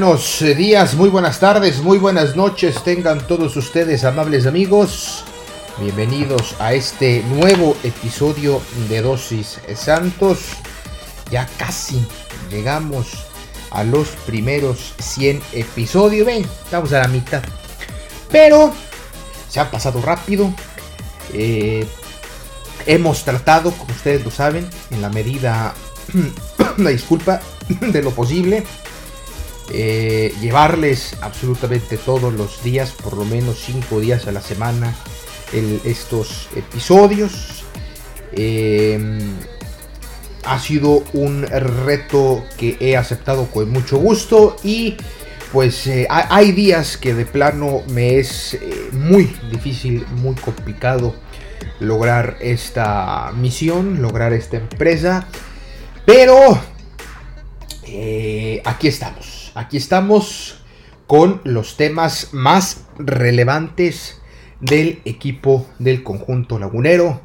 Buenos días, muy buenas tardes, muy buenas noches tengan todos ustedes amables amigos. Bienvenidos a este nuevo episodio de Dosis Santos. Ya casi llegamos a los primeros 100 episodios. Ven, estamos a la mitad. Pero se ha pasado rápido. Eh, hemos tratado, como ustedes lo saben, en la medida... una disculpa, de lo posible. Eh, llevarles absolutamente todos los días, por lo menos 5 días a la semana, estos episodios. Em, ha sido un reto que he aceptado con mucho gusto y pues eh, hay días que de plano me es eh, muy difícil, muy complicado lograr esta misión, lograr esta empresa. Pero aquí estamos, aquí estamos con los temas más relevantes del equipo del conjunto lagunero,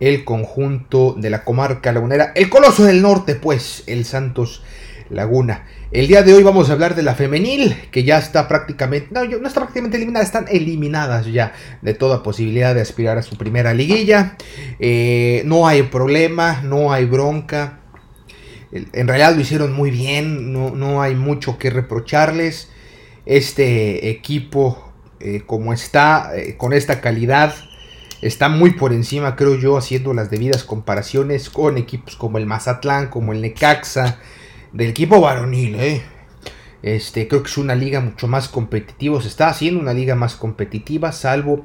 el conjunto de la comarca lagunera, el coloso del norte, pues, el Santos Laguna. El día de hoy vamos a hablar de la femenil, que ya está prácticamente, no, no está prácticamente eliminada, están eliminadas ya de toda posibilidad de aspirar a su primera liguilla. Eh, no hay problema, no hay bronca en realidad lo hicieron muy bien, no, hay mucho que reprocharles. Este equipo, eh, como está, eh, con esta calidad, está muy por encima, creo yo, haciendo las debidas comparaciones con equipos como el Mazatlán, como el Necaxa, del equipo varonil. Eh. Este, creo que es una liga mucho más competitiva, se está haciendo una liga más competitiva, salvo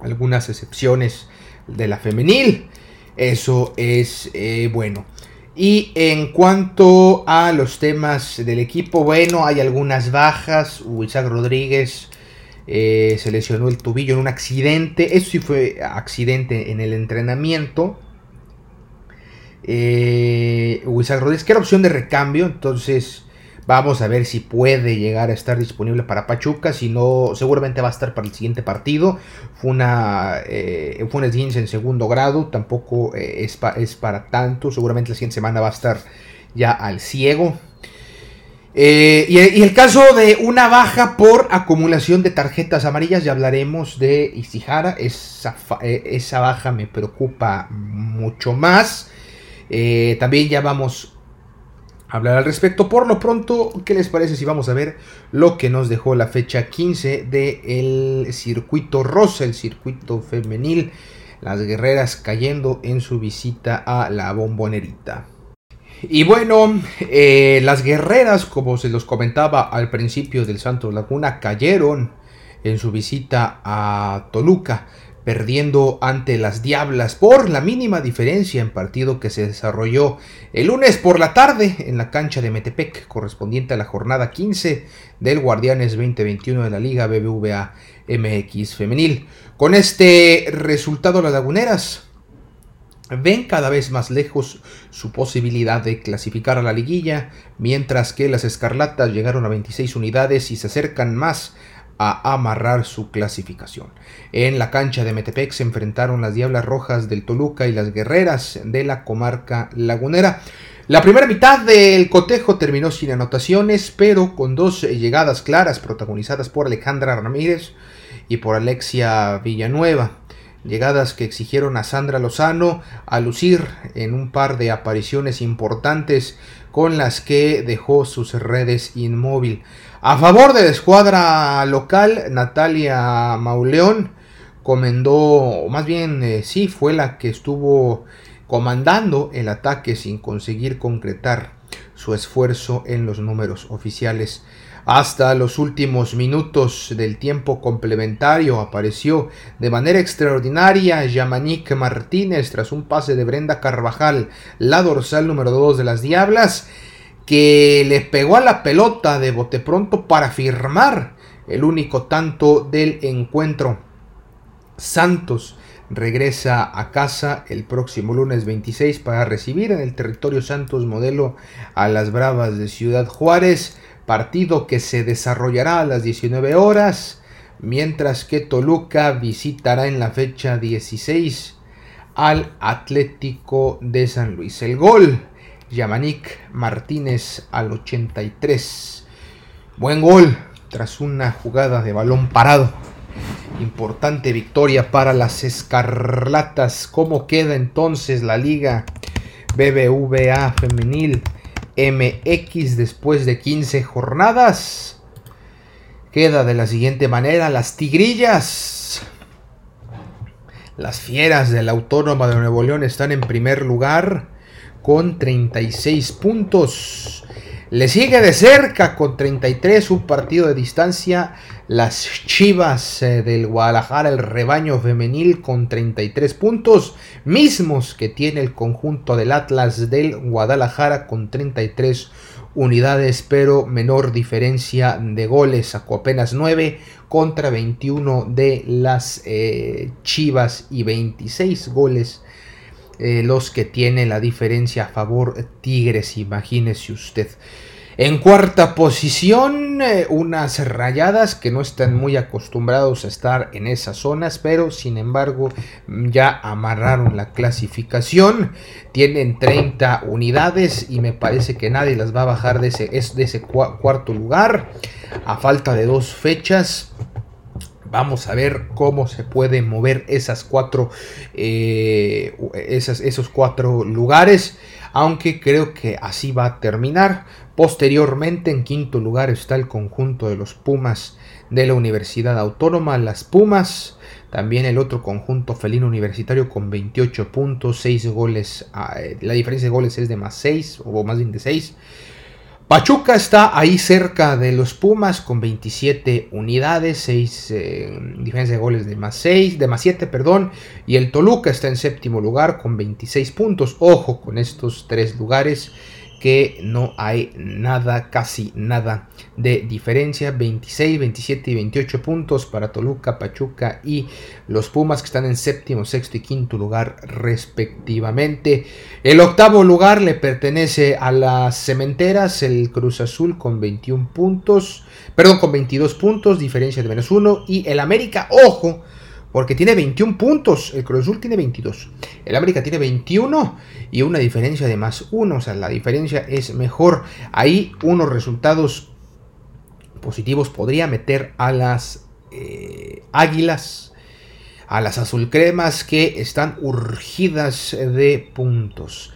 algunas excepciones de la femenil. Eso es bueno. Y en cuanto a los temas del equipo, bueno, hay algunas bajas. Isaac Rodríguez eh, se lesionó el tobillo en un accidente. Eso sí fue accidente en el entrenamiento. Eh, Rodríguez, que era opción de recambio, entonces Vamos a ver si puede llegar a estar disponible para Pachuca. Si no, seguramente va a estar para el siguiente partido. Fue una, eh, fue en segundo grado. Tampoco eh, es, es, para tanto. Seguramente la siguiente semana va a estar ya al ciego. Eh, y, el caso de una baja por acumulación de tarjetas amarillas. Ya hablaremos de Isihara. Esa, eh, esa baja me preocupa mucho más. también ya vamos hablar al respecto. Por lo pronto, ¿qué les parece si vamos a ver lo que nos dejó la fecha 15 del circuito rosa, el circuito femenil? Las guerreras cayendo en su visita a la bombonerita. Y bueno, eh, las guerreras, como se los comentaba al principio del Santos Laguna, cayeron en su visita a Toluca perdiendo ante las Diablas por la mínima diferencia en partido que se desarrolló el lunes por la tarde en la cancha de Metepec, correspondiente a la jornada 15 del Guardianes 2021 de la Liga BBVA MX Femenil. Con este resultado las laguneras ven cada vez más lejos su posibilidad de clasificar a la liguilla, mientras que las escarlatas llegaron a 26 unidades y se acercan más a amarrar su clasificación. En la cancha de Metepec se enfrentaron las Diablas Rojas del Toluca y las Guerreras de la comarca lagunera. La primera mitad del cotejo terminó sin anotaciones, pero con dos llegadas claras protagonizadas por Alejandra Ramírez y por Alexia Villanueva. llegadas que exigieron a Sandra Lozano a lucir en un par de apariciones importantes con las que dejó sus redes inmóvil. A favor de la escuadra local, Natalia Mauleón comendó, o más bien eh, sí, fue la que estuvo comandando el ataque sin conseguir concretar su esfuerzo en los números oficiales. Hasta los últimos minutos del tiempo complementario apareció de manera extraordinaria Yamanik Martínez tras un pase de Brenda Carvajal, la dorsal número 2 de las Diablas, que le pegó a la pelota de bote pronto para firmar el único tanto del encuentro. Santos regresa a casa el próximo lunes 26 para recibir en el territorio Santos modelo a las Bravas de Ciudad Juárez partido que se desarrollará a las 19 horas, mientras que Toluca visitará en la fecha 16 al Atlético de San Luis. El gol, Yamanik Martínez al 83. Buen gol tras una jugada de balón parado. Importante victoria para las Escarlatas. ¿Cómo queda entonces la liga BBVA femenil? MX después de 15 jornadas. Queda de la siguiente manera las tigrillas. Las fieras de la Autónoma de Nuevo León están en primer lugar con 36 puntos. Le sigue de cerca con 33 un partido de distancia. Las Chivas eh, del Guadalajara, el rebaño femenil con 33 puntos, mismos que tiene el conjunto del Atlas del Guadalajara con 33 unidades, pero menor diferencia de goles, sacó apenas 9 contra 21 de las eh, Chivas y 26 goles eh, los que tiene la diferencia a favor Tigres, imagínese usted. En cuarta posición, eh, unas rayadas que no están muy acostumbrados a estar en esas zonas, pero sin embargo ya amarraron la clasificación. Tienen 30 unidades y me parece que nadie las va a bajar de ese, de ese cuarto lugar. A falta de dos fechas, Vamos a ver cómo se pueden mover esas cuatro, eh, esos cuatro lugares. Aunque creo que así va a terminar. Posteriormente, en quinto lugar está el conjunto de los Pumas de la Universidad Autónoma, las Pumas. También el otro conjunto felino universitario con 28 puntos, 6 goles. Ah, eh, la diferencia de goles es de más 6 o más bien de 6. Pachuca está ahí cerca de los Pumas con 27 unidades, 6 eh, diferencia de goles de más 6, de más 7, perdón, y el Toluca está en séptimo lugar con 26 puntos. Ojo con estos tres lugares que no hay nada, casi nada de diferencia. 26, 27 y 28 puntos para Toluca, Pachuca y los Pumas que están en séptimo, sexto y quinto lugar respectivamente. El octavo lugar le pertenece a las cementeras, el Cruz Azul con 21 puntos, perdón, con 22 puntos, diferencia de menos uno. Y el América, ojo, porque tiene 21 puntos. El Cruz Azul tiene 22. El América tiene 21 y una diferencia de más 1. O sea, la diferencia es mejor. Ahí unos resultados positivos podría meter a las eh, Águilas, a las Azulcremas que están urgidas de puntos.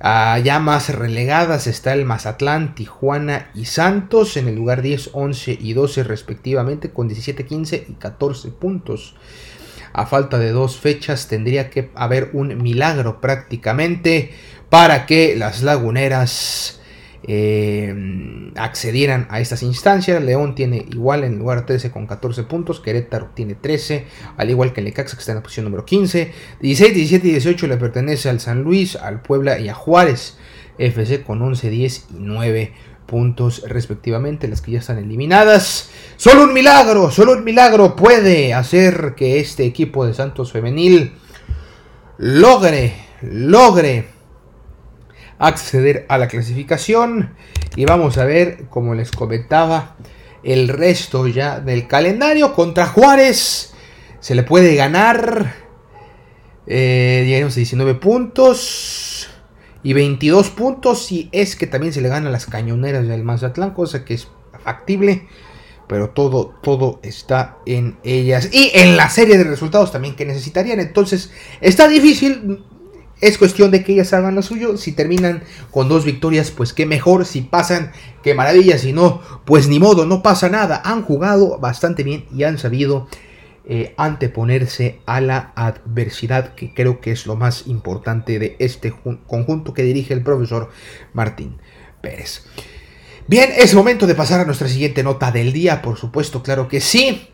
Ya más relegadas está el Mazatlán, Tijuana y Santos en el lugar 10, 11 y 12 respectivamente con 17, 15 y 14 puntos. A falta de dos fechas tendría que haber un milagro prácticamente para que las laguneras eh, accedieran a estas instancias. León tiene igual en lugar 13 con 14 puntos. Querétaro tiene 13, al igual que el Necaxa que está en la posición número 15. 16, 17 y 18 le pertenece al San Luis, al Puebla y a Juárez. FC con 11, 10 y 9 puntos respectivamente, las que ya están eliminadas. Solo un milagro, solo un milagro puede hacer que este equipo de Santos Femenil logre, logre acceder a la clasificación. Y vamos a ver, como les comentaba, el resto ya del calendario contra Juárez. Se le puede ganar. Eh, 19 puntos y 22 puntos si es que también se le gana las cañoneras del Mazatlán, cosa que es factible. pero todo, todo está en ellas. Y en la serie de resultados también que necesitarían. Entonces, está difícil. Es cuestión de que ellas hagan lo suyo. Si terminan con dos victorias, pues qué mejor. Si pasan, qué maravilla. Si no, pues ni modo, no pasa nada. Han jugado bastante bien y han sabido eh, anteponerse a la adversidad, que creo que es lo más importante de este conjunto que dirige el profesor Martín Pérez. Bien, es momento de pasar a nuestra siguiente nota del día, por supuesto, claro que sí.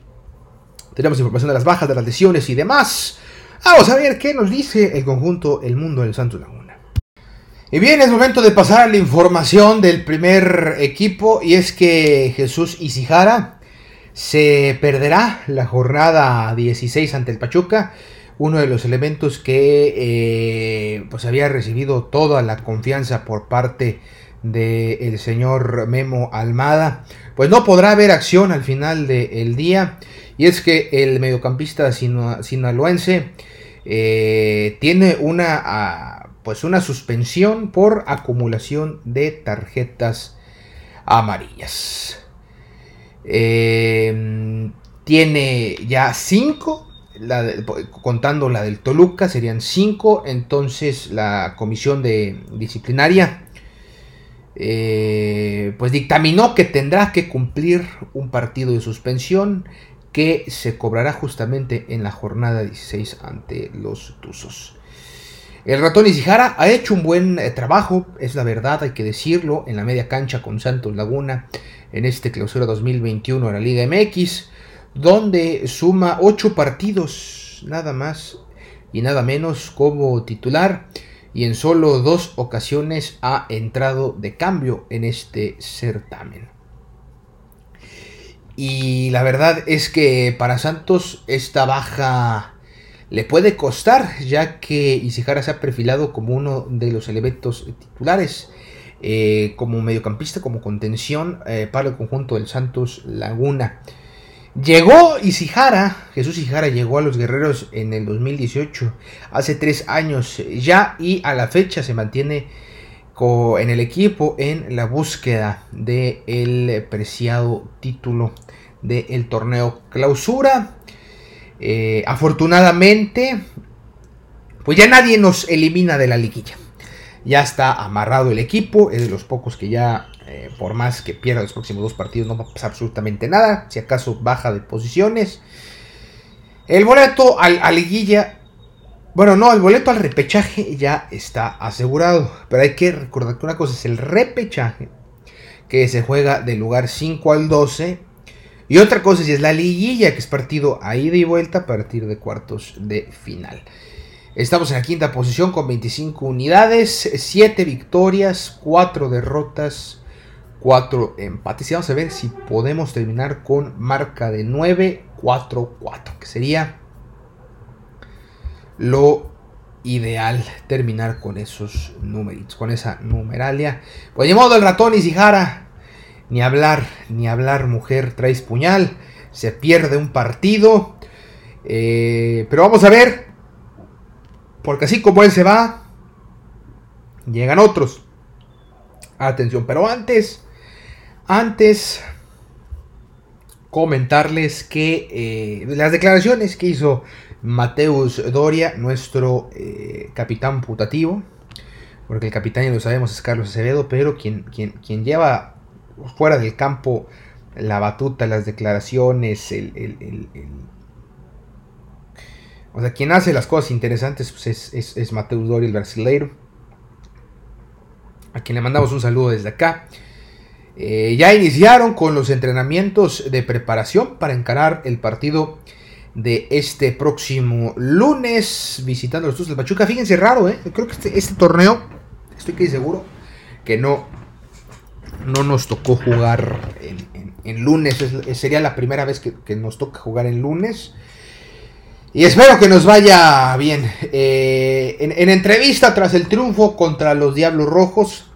Tenemos información de las bajas, de las lesiones y demás. Vamos a ver qué nos dice el conjunto El Mundo del Santos Laguna. Y bien, es momento de pasar a la información del primer equipo y es que Jesús Isijara se perderá la jornada 16 ante el Pachuca, uno de los elementos que eh, pues había recibido toda la confianza por parte de del señor Memo Almada, pues no podrá haber acción al final del día. Y es que el mediocampista sinaloense eh, tiene una, ah, pues una suspensión por acumulación de tarjetas amarillas. Em, tiene ya cinco, contando la del Toluca, serían cinco. Entonces la comisión de disciplinaria eh, pues dictaminó que tendrá que cumplir un partido de suspensión que se cobrará justamente en la jornada 16 ante los Tuzos. El ratón Isijara ha hecho un buen eh, trabajo, es la verdad, hay que decirlo, en la media cancha con Santos Laguna en este clausura 2021 de la Liga MX, donde suma 8 partidos, nada más y nada menos como titular y en solo dos ocasiones ha entrado de cambio en este certamen. Y la verdad es que para Santos esta baja le puede costar, ya que Isijara se ha perfilado como uno de los elementos titulares, eh, como mediocampista, como contención eh, para el conjunto del Santos Laguna. Llegó Isijara, Jesús Isijara llegó a los guerreros en el 2018, hace tres años ya, y a la fecha se mantiene en el equipo en la búsqueda del preciado título del torneo clausura. Eh, afortunadamente, pues ya nadie nos elimina de la liguilla. Ya está amarrado el equipo, es de los pocos que ya eh, por más que pierda los próximos dos partidos, no va a pasar absolutamente nada. Si acaso baja de posiciones. El boleto al, a liguilla. Bueno, no, el boleto al repechaje ya está asegurado. Pero hay que recordar que una cosa es el repechaje. Que se juega del lugar 5 al 12. Y otra cosa es la liguilla, que es partido a ida y vuelta a partir de cuartos de final. Estamos en la quinta posición con 25 unidades, 7 victorias, 4 derrotas, 4 empates. Y vamos a ver si podemos terminar con marca de 9-4-4, que sería lo ideal terminar con esos numeritos, con esa numeralia. Pues de modo el ratón y Sijara, ni hablar, ni hablar, mujer, traes puñal, se pierde un partido. Eh, pero vamos a ver, porque así como él se va, llegan otros. Atención, pero antes antes, comentarles que eh, las declaraciones que hizo Mateus Doria, nuestro eh, capitán putativo, porque el capitán ya lo sabemos es Carlos Acevedo, pero quien, quien, quien lleva fuera del campo la batuta, las declaraciones, el, o sea, quien hace las cosas interesantes pues es, es Mateus Doria, el brasileiro, a quien le mandamos un saludo desde acá. Eh, ya iniciaron con los entrenamientos de preparación para encarar el partido de este próximo lunes visitando los Tuzos del Pachuca. Fíjense, raro, ¿eh? Creo que este, este torneo, estoy casi seguro que no, no nos tocó jugar en, lunes. sería la primera vez que, nos toca jugar en lunes. Y espero que nos vaya bien. Eh, en entrevista tras el triunfo contra los Diablos Rojos,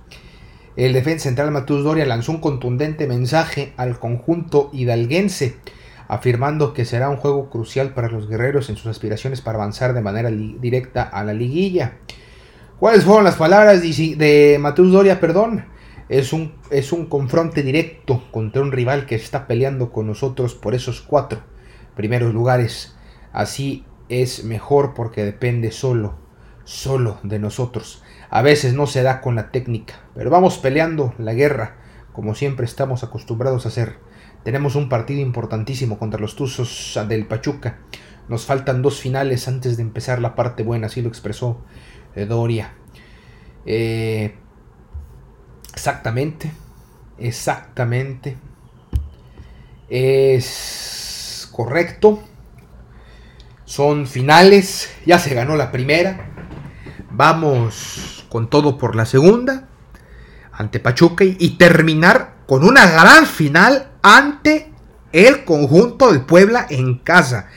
el defensa central Matus Doria lanzó un contundente mensaje al conjunto hidalguense, afirmando que será un juego crucial para los guerreros en sus aspiraciones para avanzar de manera directa a la liguilla. ¿Cuáles fueron las palabras de Matus Doria? Perdón. Es un, es un confronte directo contra un rival que está peleando con nosotros por esos cuatro primeros lugares. Así es mejor porque depende solo, solo de nosotros. A veces no se da con la técnica, pero vamos peleando la guerra como siempre estamos acostumbrados a hacer. Tenemos un partido importantísimo contra los Tuzos del Pachuca. Nos faltan dos finales antes de empezar la parte buena, así lo expresó eh, Doria. Eh, exactamente, exactamente. Es correcto. Son finales. Ya se ganó la primera. Vamos con todo por la segunda. Ante Pachuca. Y terminar con una gran final ante el conjunto del Puebla en casa.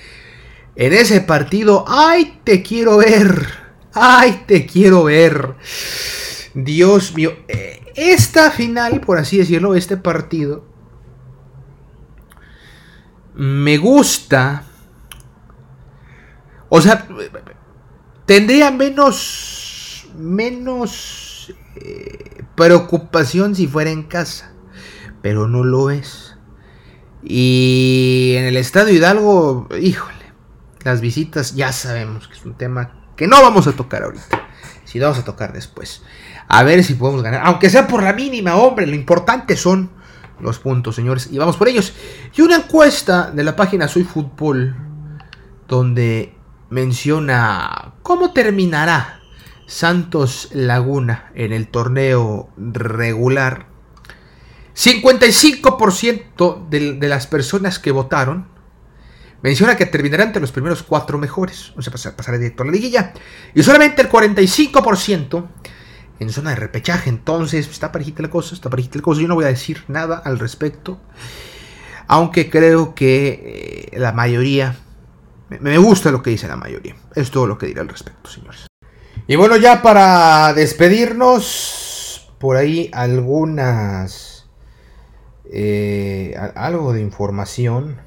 En ese partido, ¡ay, te quiero ver! ¡Ay, te quiero ver! Dios mío, eh, esta final, por así decirlo, este partido, me gusta. O sea, tendría menos, menos eh, preocupación si fuera en casa, pero no lo es. Y en el Estadio Hidalgo, híjole, las visitas ya sabemos que es un tema que no vamos a tocar ahorita, si vamos a tocar después. A ver si podemos ganar, aunque sea por la mínima, hombre, lo importante son los puntos, señores, y vamos por ellos. Y una encuesta de la página Soy Fútbol, donde menciona cómo terminará Santos Laguna en el torneo regular. 55% de, de, las personas que votaron menciona que terminará entre los primeros cuatro mejores, o sea, pasará directo a la liguilla. Y solamente el 45% en zona de repechaje. Entonces, está parejita la cosa, está parejita la cosa. Yo no voy a decir nada al respecto. Aunque creo que eh, la mayoría, me gusta lo que dice la mayoría. Es todo lo que diré al respecto, señores. Y bueno, ya para despedirnos, por ahí algunas, eh, algo de información,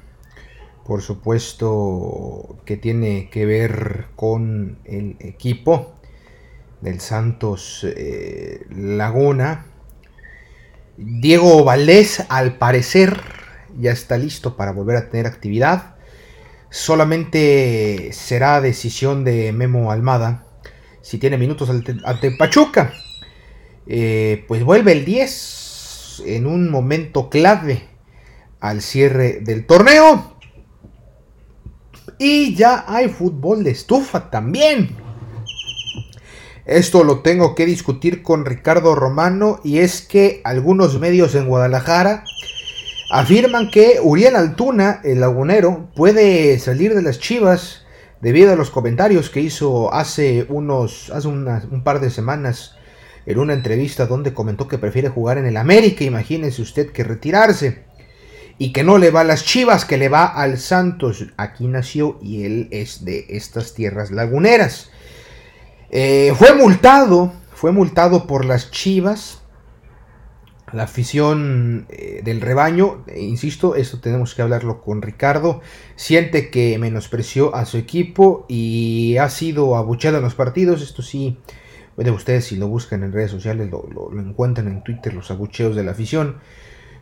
por supuesto, que tiene que ver con el equipo del Santos eh, Laguna. Diego Valdés, al parecer, ya está listo para volver a tener actividad. Solamente será decisión de Memo Almada si tiene minutos ante, Pachuca. Eh, pues vuelve el 10 en un momento clave al cierre del torneo. Y ya hay fútbol de estufa también. Esto lo tengo que discutir con Ricardo Romano y es que algunos medios en Guadalajara afirman que Uriel Altuna, el lagunero, puede salir de las Chivas debido a los comentarios que hizo hace unos hace un par de semanas en una entrevista donde comentó que prefiere jugar en el América, imagínense usted que retirarse y que no le va a las Chivas, que le va al Santos. Aquí nació y él es de estas tierras laguneras. Eh, fue multado, fue multado por las Chivas, la afición eh, del rebaño, e insisto, esto tenemos que hablarlo con Ricardo, siente que menospreció a su equipo y ha sido abucheado en los partidos, esto sí, de ustedes si lo buscan en redes sociales lo, lo encuentran en Twitter, los abucheos de la afición.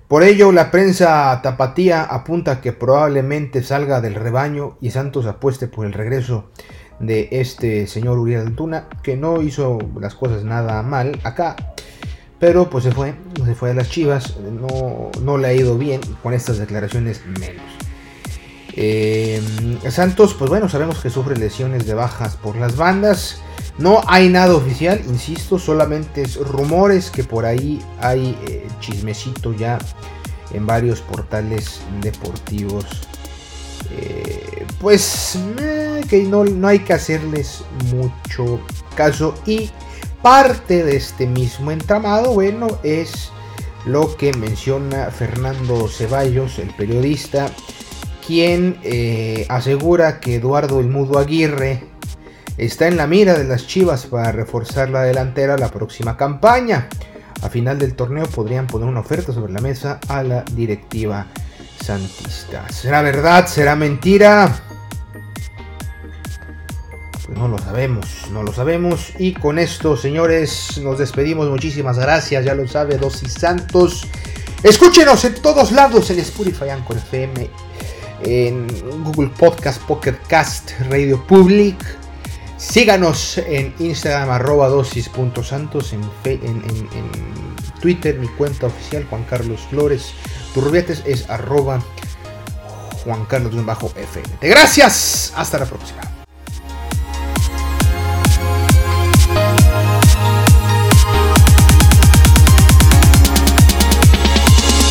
Por ello, la prensa tapatía apunta que probablemente salga del rebaño y Santos apueste por el regreso de este señor Uriel Altuna, que no hizo las cosas nada mal acá, pero pues se fue, se fue a las chivas, no, no le ha ido bien, con estas declaraciones menos. Eh, Santos, pues bueno, sabemos que sufre lesiones de bajas por las bandas. No hay nada oficial, insisto, solamente es rumores que por ahí hay eh, chismecito ya en varios portales deportivos. Eh, pues eh, que no, no hay que hacerles mucho caso. Y parte de este mismo entramado, bueno, es lo que menciona Fernando Ceballos, el periodista, quien asegura que Eduardo El Mudo Aguirre está en la mira de las Chivas para reforzar la delantera la próxima campaña. A final del torneo podrían poner una oferta sobre la mesa a la directiva Santista. ¿Será verdad? ¿Será mentira? Pues no lo sabemos, no lo sabemos. Y con esto, señores, nos despedimos. Muchísimas gracias, ya lo sabe, Dosis Santos. Escúchenos en todos lados, en Spotify, Anchor FM, en Google Podcast, Pocket Cast, Radio Public. Síganos en Instagram, arroba dosis.santos, en, en, en, Twitter, mi cuenta oficial, Juan Carlos Flores. Turbetes es arroba Juan Carlos-FM. Gracias, hasta la próxima.